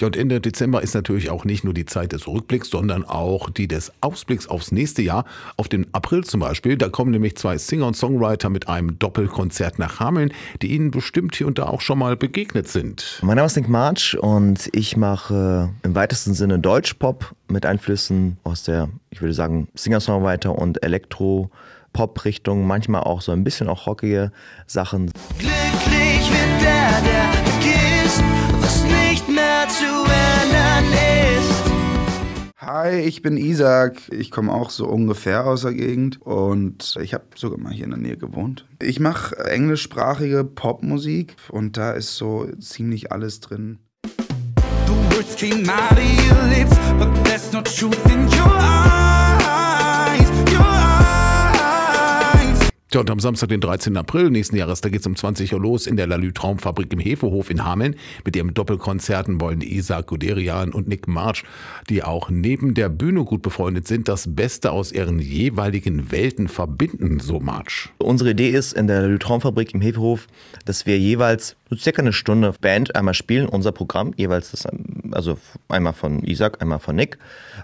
Ja, und Ende Dezember ist natürlich auch nicht nur die Zeit des Rückblicks, sondern auch die des Ausblicks aufs nächste Jahr. Auf den April zum Beispiel, da kommen nämlich zwei Singer und Songwriter mit einem Doppelkonzert nach Hameln, die Ihnen bestimmt hier und da auch schon mal begegnet sind. Mein Name ist Nick March und ich mache im weitesten Sinne Deutschpop mit Einflüssen aus der, ich würde sagen, Singer-Songwriter und Elektro-Pop-Richtung, manchmal auch so ein bisschen auch rockige Sachen. Glücklich wird der, Hi, ich bin Isaac. Ich komme auch so ungefähr aus der Gegend und ich habe sogar mal hier in der Nähe gewohnt. Ich mache englischsprachige Popmusik und da ist so ziemlich alles drin. The words came out of your lips, but there's no truth in Tja, und am Samstag, den 13. April nächsten Jahres, da geht's um 20 Uhr los in der Lalü Traumfabrik im Hefehof in Hameln. Mit ihrem Doppelkonzerten wollen Isaac Guderian und Nick March, die auch neben der Bühne gut befreundet sind, das Beste aus ihren jeweiligen Welten verbinden, so March. Unsere Idee ist in der Lü Traumfabrik im Hefehof, dass wir jeweils so circa eine Stunde Band einmal spielen, unser Programm, jeweils das, also einmal von Isaac, einmal von Nick.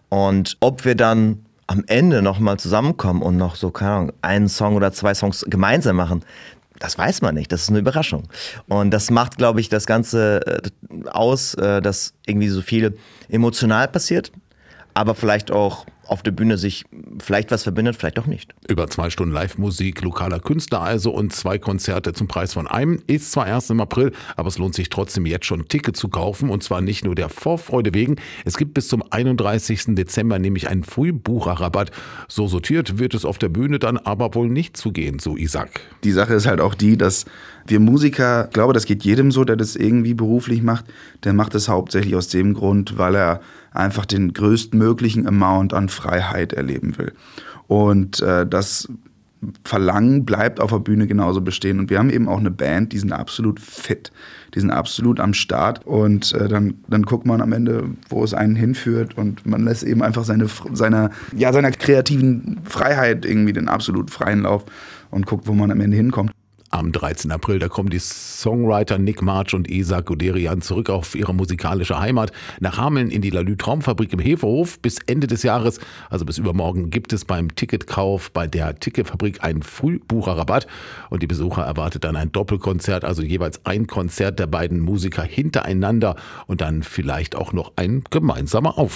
Und ob wir dann am Ende nochmal zusammenkommen und noch so, keine Ahnung, einen Song oder zwei Songs gemeinsam machen, das weiß man nicht. Das ist eine Überraschung. Und das macht, glaube ich, das Ganze äh, aus, äh, dass irgendwie so viel emotional passiert, aber vielleicht auch auf der Bühne sich vielleicht was verbindet, vielleicht auch nicht. Über zwei Stunden Live-Musik lokaler Künstler also und zwei Konzerte zum Preis von einem. Ist zwar erst im April, aber es lohnt sich trotzdem jetzt schon Ticket zu kaufen und zwar nicht nur der Vorfreude wegen. Es gibt bis zum 31. Dezember nämlich einen Frühbucherrabatt. So sortiert wird es auf der Bühne dann aber wohl nicht zugehen, so Isaac. Die Sache ist halt auch die, dass wir Musiker, ich glaube, das geht jedem so, der das irgendwie beruflich macht, der macht es hauptsächlich aus dem Grund, weil er einfach den größtmöglichen Amount an Freiheit erleben will. Und äh, das Verlangen bleibt auf der Bühne genauso bestehen. Und wir haben eben auch eine Band, die sind absolut fit. Die sind absolut am Start. Und äh, dann, dann guckt man am Ende, wo es einen hinführt. Und man lässt eben einfach seine, seiner, ja, seiner kreativen Freiheit irgendwie den absolut freien Lauf und guckt, wo man am Ende hinkommt. Am 13. April, da kommen die Songwriter Nick March und Isaac Guderian zurück auf ihre musikalische Heimat nach Hameln in die Lalü Traumfabrik im Hefehof. Bis Ende des Jahres, also bis übermorgen, gibt es beim Ticketkauf bei der Ticketfabrik einen Frühbucherrabatt und die Besucher erwartet dann ein Doppelkonzert, also jeweils ein Konzert der beiden Musiker hintereinander und dann vielleicht auch noch ein gemeinsamer Auftritt.